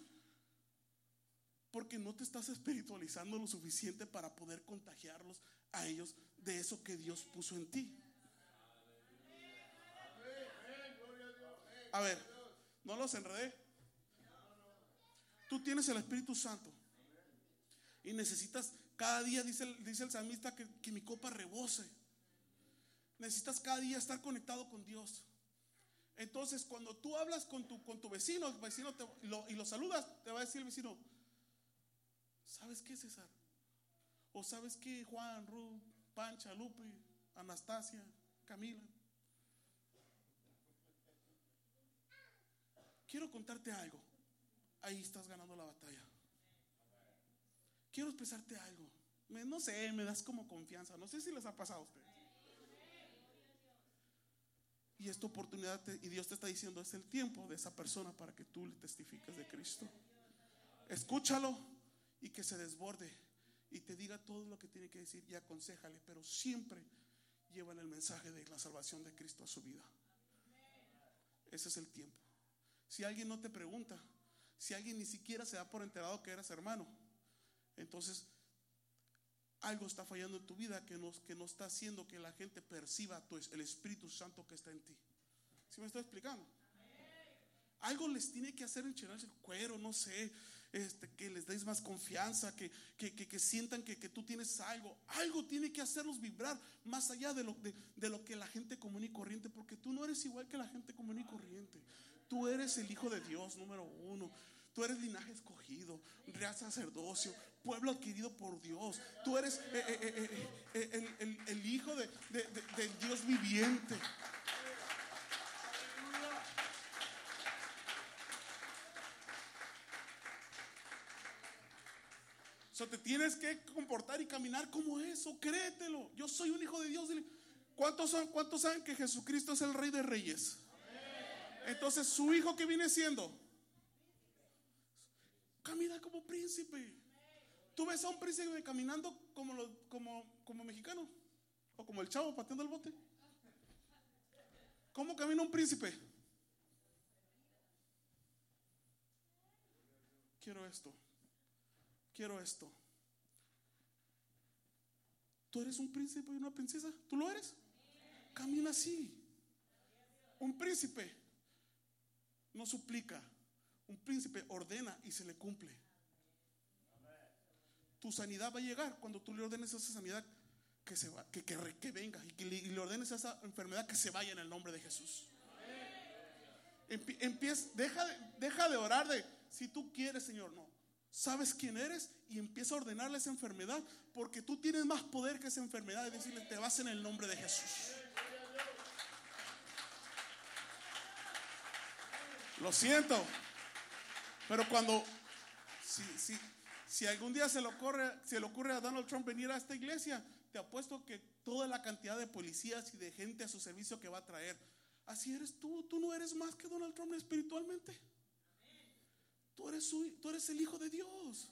Porque no te estás espiritualizando lo suficiente para poder contagiarlos a ellos de eso que Dios puso en ti. A ver, no los enredé. Tú tienes el Espíritu Santo. Y necesitas cada día, dice dice el salmista, que, mi copa rebose. Necesitas cada día estar conectado con Dios. Entonces, cuando tú hablas con tu, con tu vecino, el vecino y lo saludas, te va a decir el vecino, ¿sabes qué, César? O ¿sabes qué, Juan, Ruth, Pancha, Lupe, Anastasia, Camila? Quiero contarte algo ahí estás ganando la batalla. Quiero expresarte algo. no sé, me das como confianza. No sé si les ha pasado a ustedes. Y esta oportunidad, y Dios te está diciendo, es el tiempo de esa persona para que tú le testifiques de Cristo. Escúchalo y que se desborde y te diga todo lo que tiene que decir y aconsejale, pero siempre llevan el mensaje de la salvación de Cristo a su vida. Ese es el tiempo. Si alguien no te pregunta, si alguien ni siquiera se da por enterado que eras hermano, entonces algo está fallando en tu vida que no, que no está haciendo que la gente perciba el Espíritu Santo que está en ti. ¿Sí me estoy explicando? Algo les tiene que hacer enchinarse el cuero, no sé, este, que les deis más confianza, que, que, sientan que, tú tienes algo. Algo tiene que hacerlos vibrar más allá de lo, de, de lo que la gente común y corriente, porque tú no eres igual que la gente común y corriente. Tú eres el Hijo de Dios, número uno. Tú eres linaje escogido, real sacerdocio, pueblo adquirido por Dios. Tú eres eh, eh, eh, el, Hijo de, del Dios viviente. O sea, te tienes que comportar y caminar como eso, créetelo. Yo soy un hijo de Dios. ¿Cuántos, son, ¿Cuántos saben que Jesucristo es el Rey de Reyes? Entonces, su hijo que viene siendo, camina como príncipe. Tú ves a un príncipe caminando como, como, como mexicano o como el chavo pateando el bote. ¿Cómo camina un príncipe? Quiero esto. Quiero esto. ¿Tú eres un príncipe y una princesa? ¿Tú lo eres? Camina así. Un príncipe no suplica. Un príncipe ordena y se le cumple. Tu sanidad va a llegar cuando tú le ordenes a esa sanidad que, se va, que, que, venga y que le, ordenes a esa enfermedad que se vaya en el nombre de Jesús. Empieza, deja, deja de orar de si tú quieres, Señor, no. Sabes quién eres y empieza a ordenarle esa enfermedad porque tú tienes más poder que esa enfermedad y decirle, te vas en el nombre de Jesús. Lo siento. Pero cuando, si, si, si algún día se le, ocurre, se le ocurre a Donald Trump venir a esta iglesia, te apuesto que toda la cantidad de policías y de gente a su servicio que va a traer, así eres tú, tú no eres más que Donald Trump espiritualmente. Tú eres, tú eres el Hijo de Dios.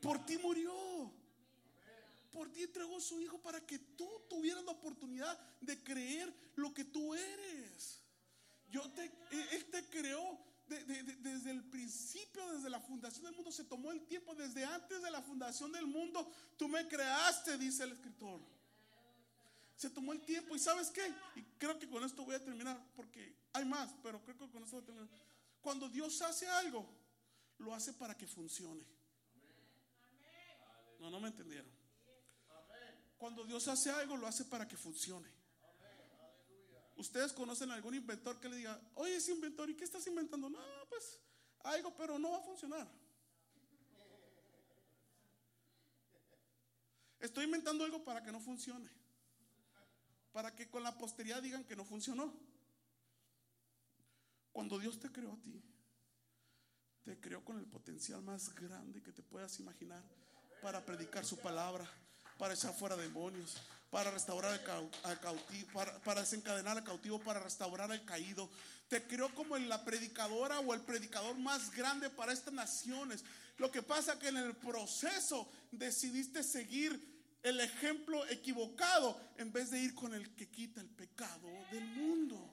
Por ti murió. Por ti entregó su Hijo para que tú tuvieras la oportunidad de creer lo que tú eres. Yo te, Él te creó desde el principio, desde la fundación del mundo. Se tomó el tiempo desde antes de la fundación del mundo. Tú me creaste, dice el escritor. Se tomó el tiempo. ¿Y sabes qué? Y creo que con esto voy a terminar porque hay más, pero creo que con esto voy a terminar. Cuando Dios hace algo, lo hace para que funcione. No, no me entendieron. Cuando Dios hace algo, lo hace para que funcione. Ustedes conocen algún inventor que le diga, oye, ese inventor, ¿y qué estás inventando? No, pues algo, pero no va a funcionar. Estoy inventando algo para que no funcione. Para que con la posteridad digan que no funcionó. Cuando Dios te creó a ti, te creó con el potencial más grande que te puedas imaginar para predicar su palabra, para echar fuera demonios, para restaurar al cautivo, para, desencadenar al cautivo, para restaurar al caído. Te creó como la predicadora o el predicador más grande para estas naciones. Lo que pasa que en el proceso decidiste seguir el ejemplo equivocado en vez de ir con el que quita el pecado del mundo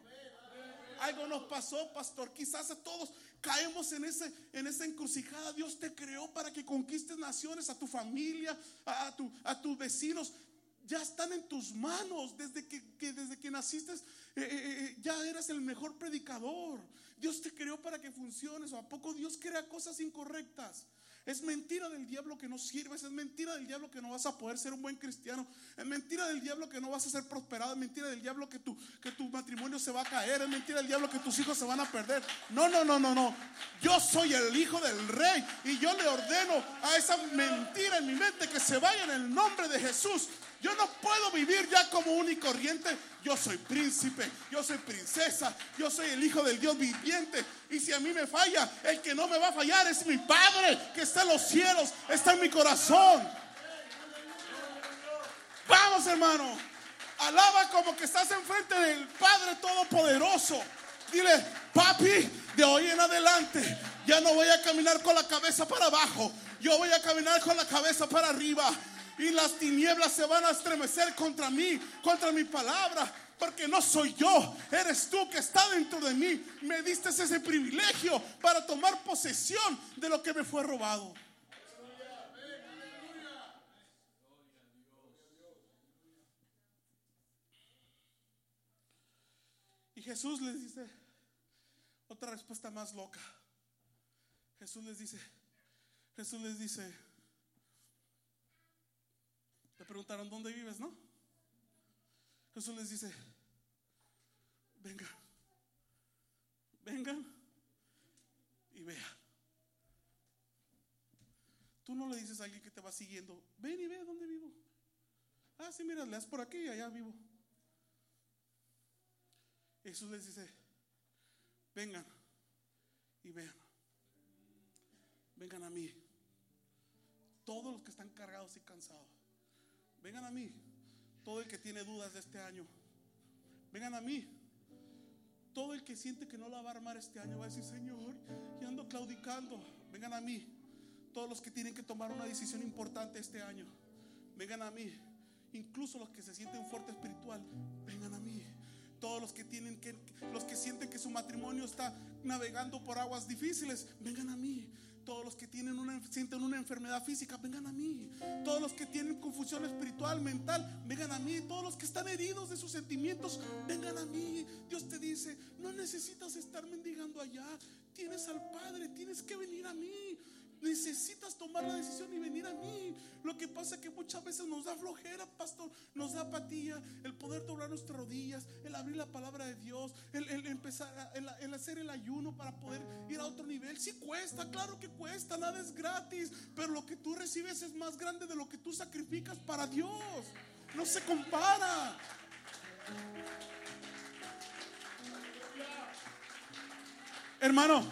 algo nos pasó, pastor. Quizás a todos caemos en, ese, en esa encrucijada. Dios te creó para que conquistes naciones, a tu familia, a, tu, a tus vecinos. Ya están en tus manos desde que, desde que naciste. Eh, eh, eh, ya eras el mejor predicador. Dios te creó para que funciones. ¿O a poco Dios crea cosas incorrectas? Es mentira del diablo que no sirves, es mentira del diablo que no vas a poder ser un buen cristiano, es mentira del diablo que no vas a ser prosperado, es mentira del diablo que tu, que tu matrimonio se va a caer, es mentira del diablo que tus hijos se van a perder. No, no, no, no, no. Yo soy el hijo del rey y yo le ordeno a esa mentira en mi mente que se vaya en el nombre de Jesús. Yo no puedo vivir ya como un y corriente. Yo soy príncipe, yo soy princesa, yo soy el hijo del Dios viviente. Y si a mí me falla, el que no me va a fallar es mi Padre que está en los cielos, está en mi corazón. Vamos hermano, alaba como que estás enfrente del Padre Todopoderoso. Dile, papi, de hoy en adelante ya no voy a caminar con la cabeza para abajo, yo voy a caminar con la cabeza para arriba y las tinieblas se van a estremecer contra mí, contra mi palabra, porque no soy yo, eres tú que está dentro de mí. Me diste ese privilegio para tomar posesión de lo que me fue robado. Y Jesús les dice otra respuesta más loca. Jesús les dice, Jesús les dice, preguntaron, ¿dónde vives, no? Jesús les dice, vengan, vengan y vean. Tú no le dices a alguien que te va siguiendo, ven y ve dónde vivo. Ah, sí, mira, le das por aquí y allá vivo. Jesús les dice, vengan y vean. Vengan a mí. Todos los que están cargados y cansados Vengan a mí, todo el que tiene dudas de este año. Vengan a mí. Todo el que siente que no la va a armar este año va a decir, Señor, y ando claudicando. Vengan a mí. Todos los que tienen que tomar una decisión importante este año. Vengan a mí. Incluso los que se sienten fuerte espiritual. Vengan a mí. Todos los que tienen que, los que sienten que su matrimonio está navegando por aguas difíciles. Vengan a mí. Todos los que tienen una, sienten una enfermedad física, vengan a mí. Todos los que tienen confusión espiritual, mental, vengan a mí. Todos los que están heridos de sus sentimientos, vengan a mí. Dios te dice, no necesitas estar mendigando allá. Tienes al Padre, tienes que venir a mí. Necesitas tomar la decisión y venir a mí. Lo que pasa es que muchas veces nos da flojera, pastor, nos da apatía, el poder doblar nuestras rodillas, el abrir la palabra de Dios, el, empezar, el, hacer el ayuno para poder ir a otro nivel. Sí cuesta, claro que cuesta, nada es gratis, pero lo que tú recibes es más grande de lo que tú sacrificas para Dios. No se compara. Hermano,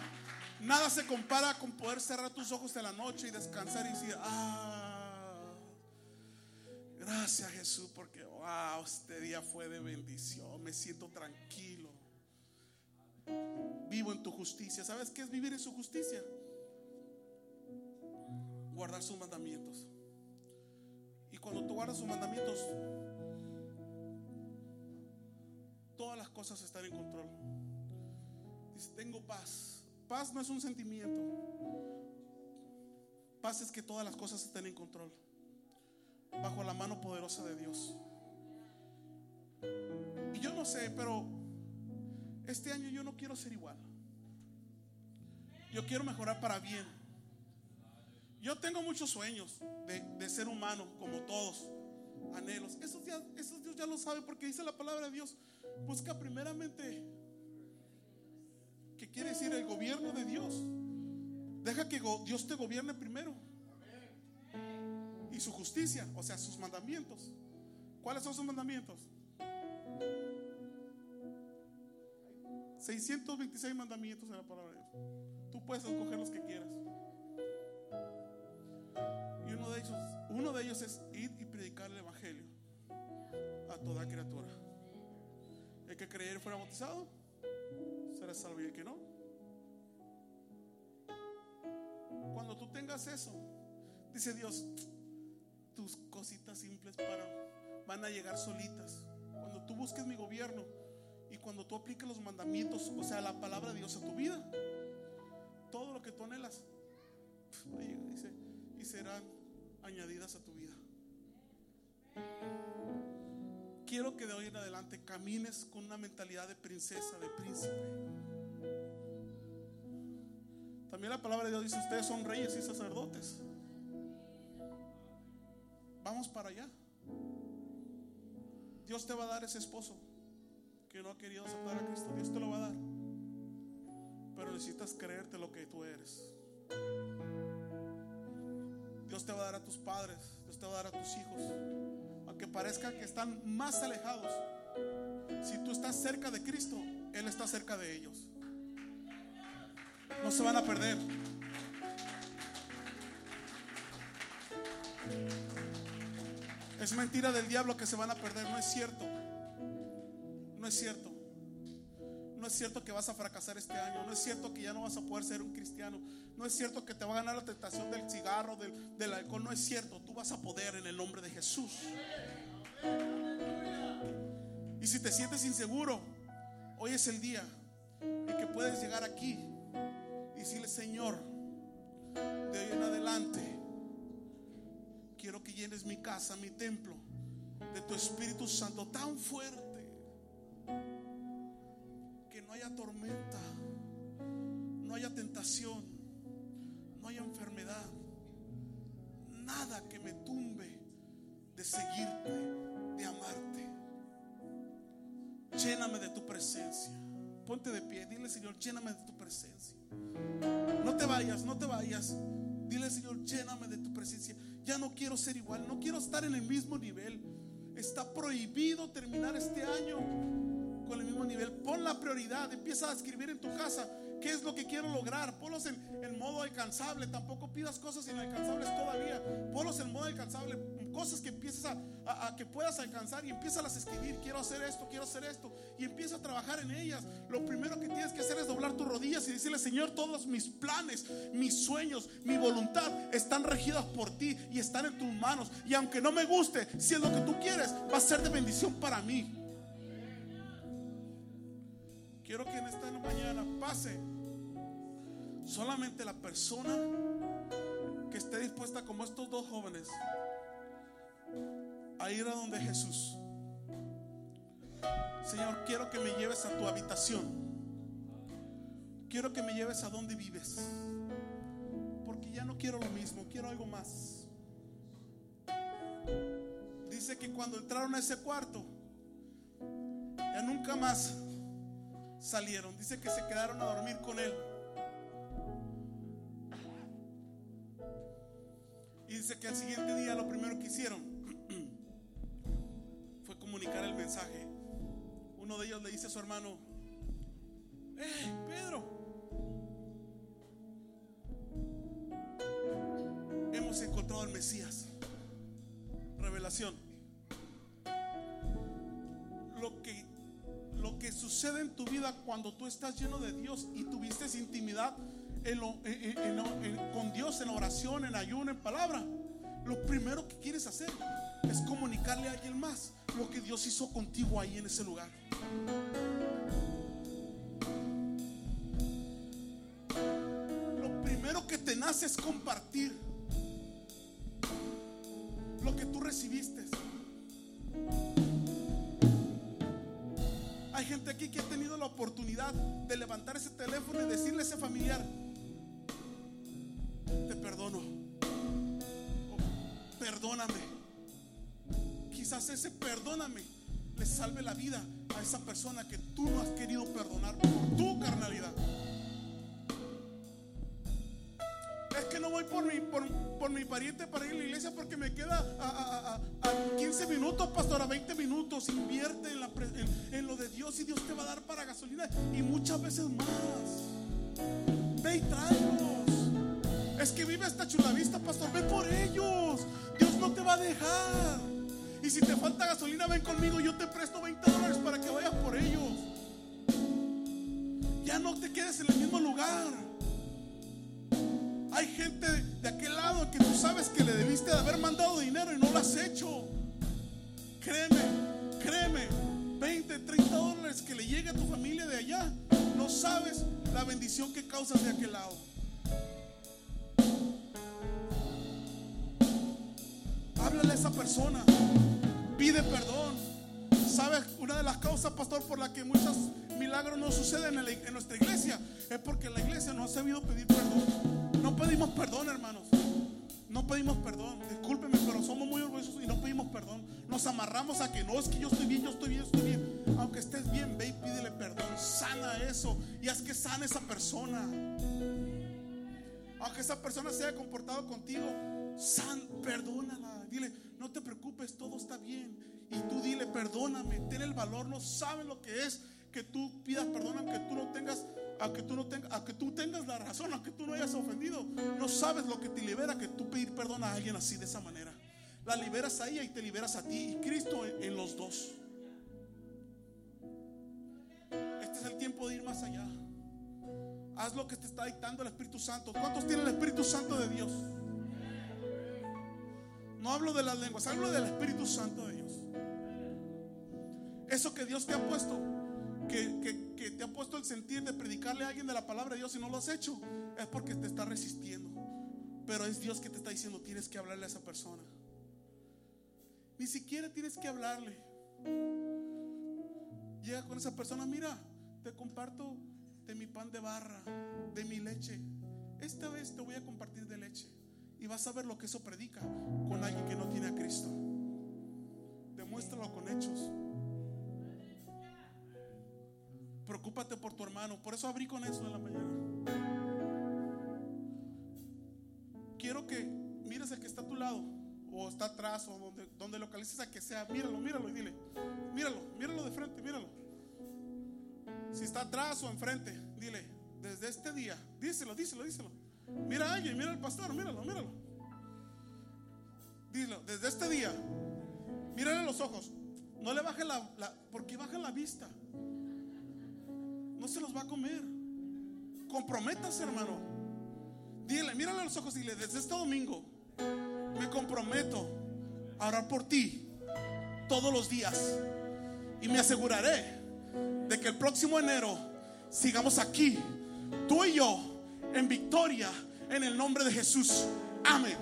Nada se compara con poder cerrar tus ojos en la noche y descansar y decir, ah, gracias Jesús, porque wow, este día fue de bendición, me siento tranquilo. Vivo en tu justicia. ¿Sabes qué es vivir en su justicia? Guardar sus mandamientos. Y cuando tú guardas sus mandamientos, todas las cosas están en control. Dice, tengo paz Paz no es un sentimiento. Paz es que todas las cosas estén en control. Bajo la mano poderosa de Dios. Y yo no sé, pero este año yo no quiero ser igual. Yo quiero mejorar para bien. Yo tengo muchos sueños de, ser humano, como todos. Anhelos. Esos, esos Dios ya lo sabe porque dice la palabra de Dios. Busca primeramente ¿Qué quiere decir el gobierno de Dios. Deja que Dios te gobierne primero. Y su justicia, o sea, sus mandamientos. ¿Cuáles son sus mandamientos? 626 mandamientos en la palabra de Dios. Tú puedes escoger los que quieras. Y uno de ellos, uno de ellos es ir y predicar el evangelio a toda criatura. El que creer fuera bautizado será salvo y que no. Cuando tú tengas eso, dice Dios, tus cositas simples para, van a llegar solitas. Cuando tú busques mi gobierno y cuando tú apliques los mandamientos, o sea, la palabra de Dios a tu vida, todo lo que tú anhelas, dice, y serán añadidas a tu vida. Quiero que de hoy en adelante camines con una mentalidad de princesa, de príncipe. También la palabra de Dios dice, ustedes son reyes y sacerdotes. Vamos para allá. Dios te va a dar ese esposo que no ha querido aceptar a Cristo. Dios te lo va a dar. Pero necesitas creerte lo que tú eres. Dios te va a dar a tus padres. Dios te va a dar a tus hijos que parezca que están más alejados, si tú estás cerca de Cristo, Él está cerca de ellos. No se van a perder. Es mentira del diablo que se van a perder, no es cierto. No es cierto. No es cierto que vas a fracasar este año. No es cierto que ya no vas a poder ser un cristiano. No es cierto que te va a ganar la tentación del cigarro, del, alcohol. No es cierto. Tú vas a poder en el nombre de Jesús. Y si te sientes inseguro, hoy es el día en que puedes llegar aquí y decirle, Señor, de hoy en adelante, quiero que llenes mi casa, mi templo, de tu Espíritu Santo tan fuerte que no haya tormenta, no haya tentación, no haya enfermedad, nada que me tumbe de seguirte, de amarte. Lléname de tu presencia. Ponte de pie, dile Señor, lléname de tu presencia. No te vayas, no te vayas. Dile Señor, lléname de tu presencia. Ya no quiero ser igual, no quiero estar en el mismo nivel. Está prohibido terminar este año con el mismo nivel. Pon la prioridad, empieza a escribir en tu casa qué es lo que quiero lograr. Ponlos en, en modo alcanzable. Tampoco pidas cosas inalcanzables todavía. Ponlos en modo alcanzable cosas que empieces a, que puedas alcanzar y empiezas a escribir, quiero hacer esto, quiero hacer esto, y empieza a trabajar en ellas. Lo primero que tienes que hacer es doblar tus rodillas y decirle, Señor, todos mis planes, mis sueños, mi voluntad están regidas por ti y están en tus manos. Y aunque no me guste, si es lo que tú quieres, va a ser de bendición para mí. Quiero que en esta mañana pase solamente la persona que esté dispuesta como estos dos jóvenes a ir a donde Jesús. Señor, quiero que me lleves a tu habitación. Quiero que me lleves a donde vives. Porque ya no quiero lo mismo, quiero algo más. Dice que cuando entraron a ese cuarto, ya nunca más salieron. Dice que se quedaron a dormir con él. Y dice que al siguiente día lo primero que hicieron fue comunicar el mensaje. Uno de ellos le dice a su hermano, Pedro! Hemos encontrado al Mesías. Revelación. Lo que que sucede en tu vida cuando tú estás lleno de Dios y tuviste intimidad con Dios en oración, en ayuno, en palabra. Lo primero que quieres hacer es comunicarle a alguien más lo que Dios hizo contigo ahí en ese lugar. Lo primero que te nace es compartir lo que tú recibiste. Hay gente aquí que ha tenido la oportunidad de levantar ese teléfono y decirle a ese familiar, te perdono, perdóname. Quizás ese perdóname le salve la vida a esa persona que tú no has querido perdonar por tu carnalidad. Es que no voy por mi, por, mi pariente para ir a la iglesia porque me queda a, 15 minutos, pastor, a 20 minutos. Invierte en, la, en, lo de Dios y Dios te va a dar para gasolina y muchas veces más. Ve y tráelos. Es que vive esta chula vista, pastor. Ve por ellos. Dios no te va a dejar. Y si te falta gasolina, ven conmigo. Yo te presto 20 dólares para que vayas por ellos. Ya no te quedes en el mismo lugar. Hay gente de aquel lado que tú sabes que le debiste de haber mandado dinero y no lo has hecho. Créeme, créeme. 20, 30 dólares que le llegue a tu familia de allá. No sabes la bendición que causas de aquel lado. Háblale a esa persona pide perdón. ¿Sabes? Una de las causas, pastor, por la que muchos milagros no suceden en, nuestra iglesia es porque la iglesia no ha sabido pedir perdón. No pedimos perdón, hermanos. No pedimos perdón. Discúlpeme, pero somos muy orgullosos y no pedimos perdón. Nos amarramos a que no, es que yo estoy bien, yo estoy bien, estoy bien. Aunque estés bien, ve y pídele perdón. Sana eso y haz que sana esa persona. Aunque esa persona se haya comportado contigo, san, perdónala. Dile, no te preocupes, todo está bien. Y tú dile, perdóname, ten el valor, no sabes lo que es que tú pidas perdón aunque tú no tengas, aunque tú no tengas, aunque tú tengas la razón, aunque tú no hayas ofendido. No sabes lo que te libera que tú pedir perdón a alguien así de esa manera. La liberas a ella y te liberas a ti y Cristo en, los dos. Este es el tiempo de ir más allá. Haz lo que te está dictando el Espíritu Santo. ¿Cuántos tienen el Espíritu Santo de Dios? No hablo de las lenguas, hablo del Espíritu Santo de Dios. Eso que Dios te ha puesto, que, te ha puesto el sentir de predicarle a alguien de la palabra de Dios y no lo has hecho, es porque te está resistiendo. Pero es Dios que te está diciendo, tienes que hablarle a esa persona. Ni siquiera tienes que hablarle. Llega con esa persona, mira, te comparto de mi pan de barra, de mi leche. Esta vez te voy a compartir de leche. Y vas a ver lo que eso predica con alguien que no tiene a Cristo. Demuéstralo con hechos. Preocúpate por tu hermano. Por eso abrí con eso en la mañana. Quiero que mires el que está a tu lado, o está atrás, o donde, donde localices a que sea. Míralo, míralo y dile: Míralo, míralo de frente, míralo. Si está atrás o enfrente, dile: Desde este día, díselo, díselo, díselo. Mira a alguien, mira al pastor, míralo, míralo. Dilo, desde este día, mírale los ojos. No le baje la, porque baja la vista. No se los va a comer. Comprométase, hermano. Dile, mírale los ojos y dile, desde este domingo me comprometo a orar por ti todos los días. Y me aseguraré de que el próximo enero sigamos aquí, tú y yo, en victoria en el nombre de Jesús. Amén.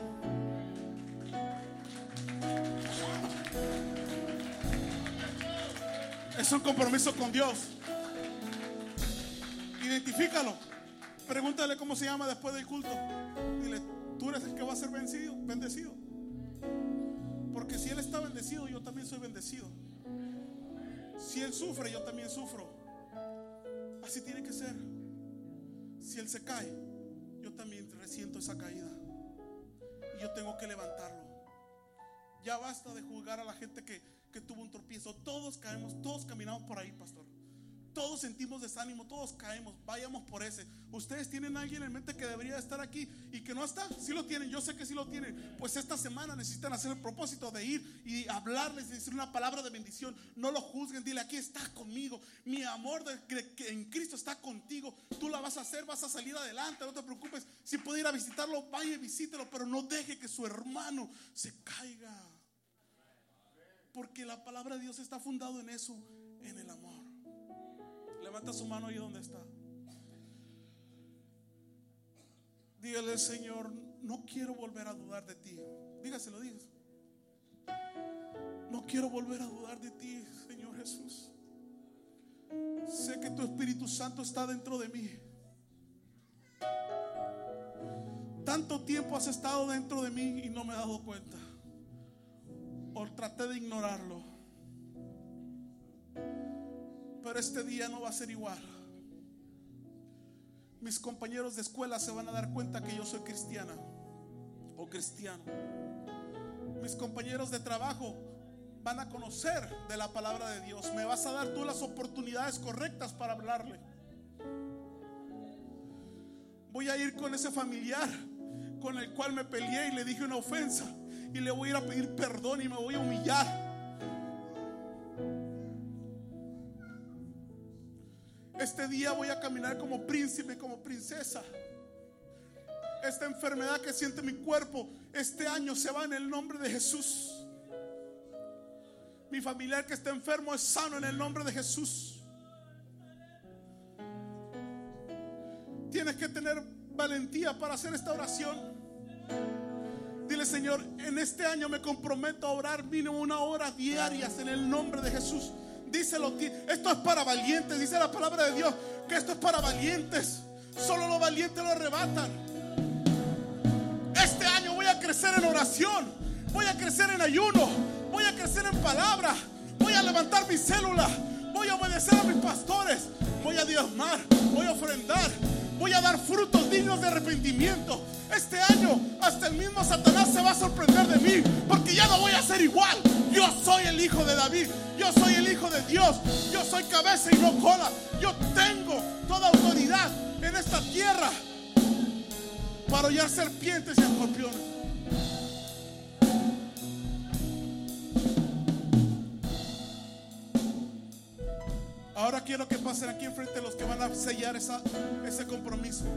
Es un compromiso con Dios. Identifícalo. Pregúntale cómo se llama después del culto. Dile, tú eres el que va a ser vencido, bendecido. Porque si Él está bendecido, yo también soy bendecido. Si Él sufre, yo también sufro. Así tiene que ser. Si Él se cae, yo también resiento esa caída. Y yo tengo que levantarlo. Ya basta de juzgar a la gente que, que tuvo un tropiezo. Todos caemos, todos caminamos por ahí, pastor. Todos sentimos desánimo, todos caemos. Vayamos por ese. Ustedes tienen a alguien en mente que debería estar aquí y que no está. Si lo tienen, yo sé que sí lo tienen. Pues esta semana necesitan hacer el propósito de ir y hablarles y decir una palabra de bendición. No lo juzguen, dile, aquí está conmigo. Mi amor en Cristo está contigo. Tú la vas a hacer, vas a salir adelante, no te preocupes. Si puede ir a visitarlo, vaya y visítelo, pero no deje que su hermano se caiga. Porque la palabra de Dios está fundado en eso, en el amor. Levanta su mano ahí donde está. Dígale, Señor, no quiero volver a dudar de ti. Dígaselo, dígaselo. No quiero volver a dudar de ti, Señor Jesús. Sé que tu Espíritu Santo está dentro de mí. Tanto tiempo has estado dentro de mí y no me he dado cuenta. O traté de ignorarlo. Pero este día no va a ser igual mis compañeros de escuela se van a dar cuenta que yo soy cristiana o cristiano. Mis compañeros de trabajo van a conocer de la palabra de Dios. Me vas a dar tú las oportunidades correctas para hablarle. Voy a ir con ese familiar con el cual me peleé y le dije una ofensa y le voy a ir a pedir perdón y me voy a humillar. Este día voy a caminar como príncipe, como princesa. Esta enfermedad que siente mi cuerpo, este año se va en el nombre de Jesús. Mi familiar que está enfermo es sano en el nombre de Jesús. Tienes que tener valentía para hacer esta oración. Dile, Señor, en este año me comprometo a orar mínimo una hora diarias en el nombre de Jesús. Díselo, esto es para valientes, dice la palabra de Dios, que esto es para valientes. Solo los valientes lo arrebatan. Este año voy a crecer en oración, voy a crecer en ayuno, voy a crecer en palabra, voy a levantar mi célula, voy a obedecer a mis pastores, voy a diezmar, voy a ofrendar, voy a dar frutos dignos de arrepentimiento. Este año hasta el mismo Satanás se va a sorprender de mí porque ya no voy a ser igual. Yo soy el hijo de David, yo soy el hijo de Dios, yo soy cabeza y no cola. Yo tengo toda autoridad en esta tierra para hollar serpientes y escorpiones. Ahora quiero que pasen aquí enfrente los que van a sellar ese compromiso.